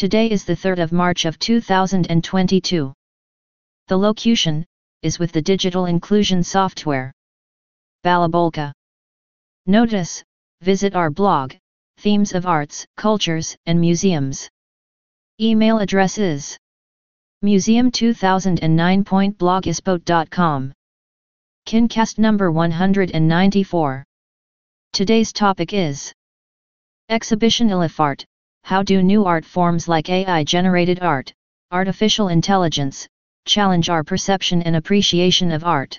Today is the 3rd of March of 2022. The locution is with the digital inclusion software. Balabolka. Notice, visit our blog, Themes of Arts, Cultures, and Museums. Email address is museum2009.blogspot.com. Kincast number 194. Today's topic is Exhibition Elefart How do new art forms like AI generated art, artificial intelligence, challenge our perception and appreciation of art?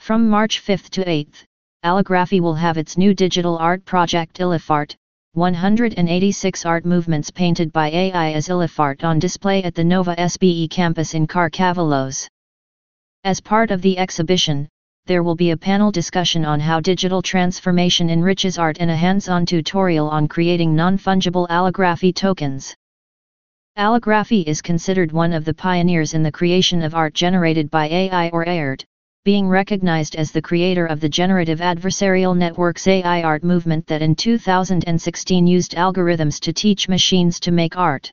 From March 5 to 8, Alligraphy will have its new digital art project Elefart, 186 art movements painted by AI as Elefart on display at the Nova SBE campus in Carcavelos. As part of the exhibition, there will be a panel discussion on how digital transformation enriches art and a hands-on tutorial on creating non-fungible alligraphy tokens. Alligraphy is considered one of the pioneers in the creation of art generated by AI or AIRT, being recognized as the creator of the generative adversarial networks AI art movement that in 2016 used algorithms to teach machines to make art.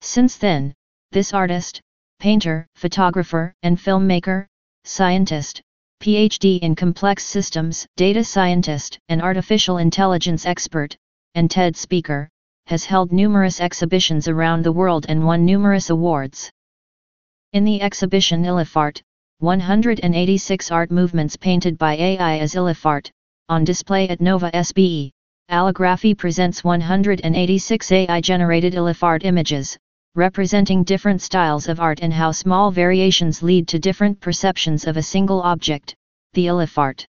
Since then, this artist, painter, photographer, and filmmaker, scientist, PhD in complex systems, data scientist, and artificial intelligence expert, and TED speaker, has held numerous exhibitions around the world and won numerous awards. In the exhibition Elefart, 186 art movements painted by AI as Elefart, on display at Nova SBE. Alligraphy presents 186 AI-generated Elefart images, representing different styles of art and how small variations lead to different perceptions of a single object, the Elefart.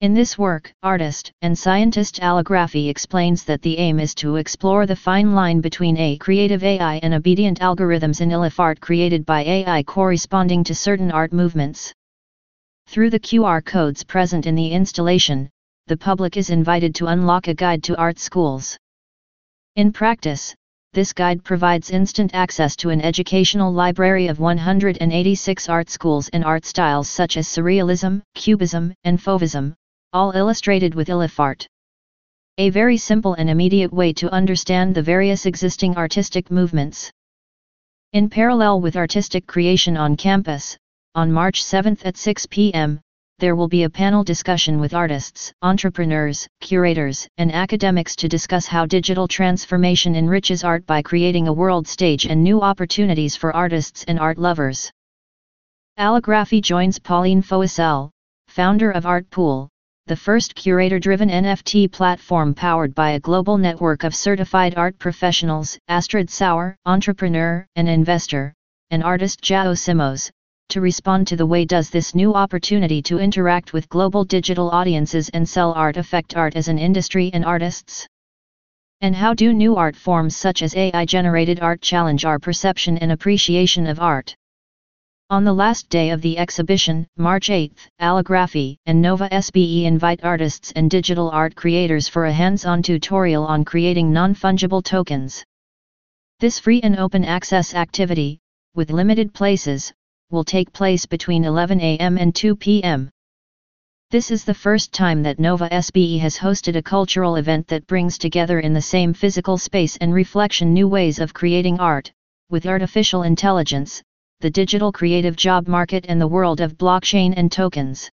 In this work, artist and scientist Alligraphy explains that the aim is to explore the fine line between a creative AI and obedient algorithms in Elefart created by AI corresponding to certain art movements. Through the QR codes present in the installation, the public is invited to unlock a guide to art schools. In practice, this guide provides instant access to an educational library of 186 art schools and art styles such as Surrealism, Cubism, and Fauvism, all illustrated with Elefart. A very simple and immediate way to understand the various existing artistic movements. In parallel with artistic creation on campus, on March 7 at 6 p.m., there will be a panel discussion with artists, entrepreneurs, curators, and academics to discuss how digital transformation enriches art by creating a world stage and new opportunities for artists and art lovers. Alligraphy joins Pauline Foissel, founder of Artpool, the first curator-driven NFT platform powered by a global network of certified art professionals, Astrid Sauer, entrepreneur and investor, and artist Jao Simos, to respond to the way does this new opportunity to interact with global digital audiences and sell art affect art as an industry and artists? And how do new art forms such as AI-generated art challenge our perception and appreciation of art? On the last day of the exhibition, March 8, Alligraphy and Nova SBE invite artists and digital art creators for a hands-on tutorial on creating non-fungible tokens. This free and open access activity, with limited places, will take place between 11 a.m. and 2 p.m. This is the first time that Nova SBE has hosted a cultural event that brings together in the same physical space and reflection new ways of creating art, with artificial intelligence, the digital creative job market and the world of blockchain and tokens.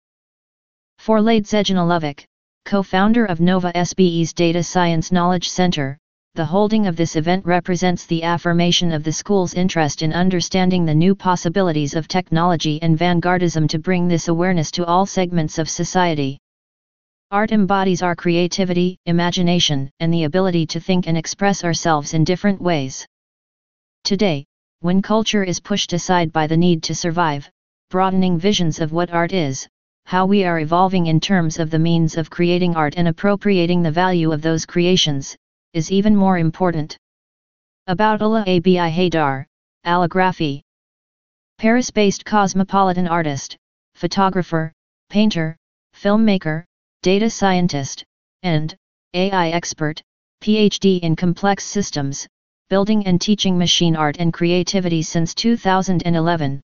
For Lade Zejanovic, co-founder of Nova SBE's Data Science Knowledge Center, the holding of this event represents the affirmation of the school's interest in understanding the new possibilities of technology and vanguardism to bring this awareness to all segments of society. Art embodies our creativity, imagination, and the ability to think and express ourselves in different ways. Today, when culture is pushed aside by the need to survive, broadening visions of what art is, how we are evolving in terms of the means of creating art and appropriating the value of those creations, is even more important. About Ala Abi Haidar, Alligraphy Paris-based cosmopolitan artist, photographer, painter, filmmaker, data scientist, and AI expert, PhD in complex systems, building and teaching machine art and creativity since 2011.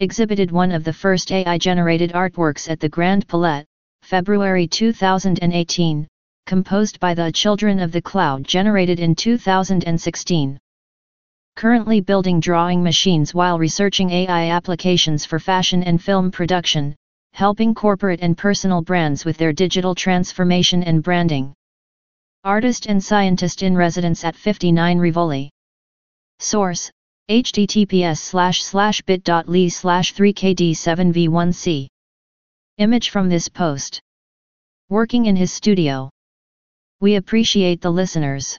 Exhibited one of the first AI-generated artworks at the Grand Palais, February 2018, composed by the Children of the Cloud generated in 2016. Currently building drawing machines while researching AI applications for fashion and film production, helping corporate and personal brands with their digital transformation and branding. Artist and scientist in residence at 59 Rivoli. Source, https slash slash bit.ly slash 3kd7v1c. Image from this post. Working in his studio. We appreciate the listeners.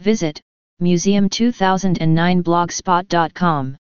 Visit museum2009blogspot.com.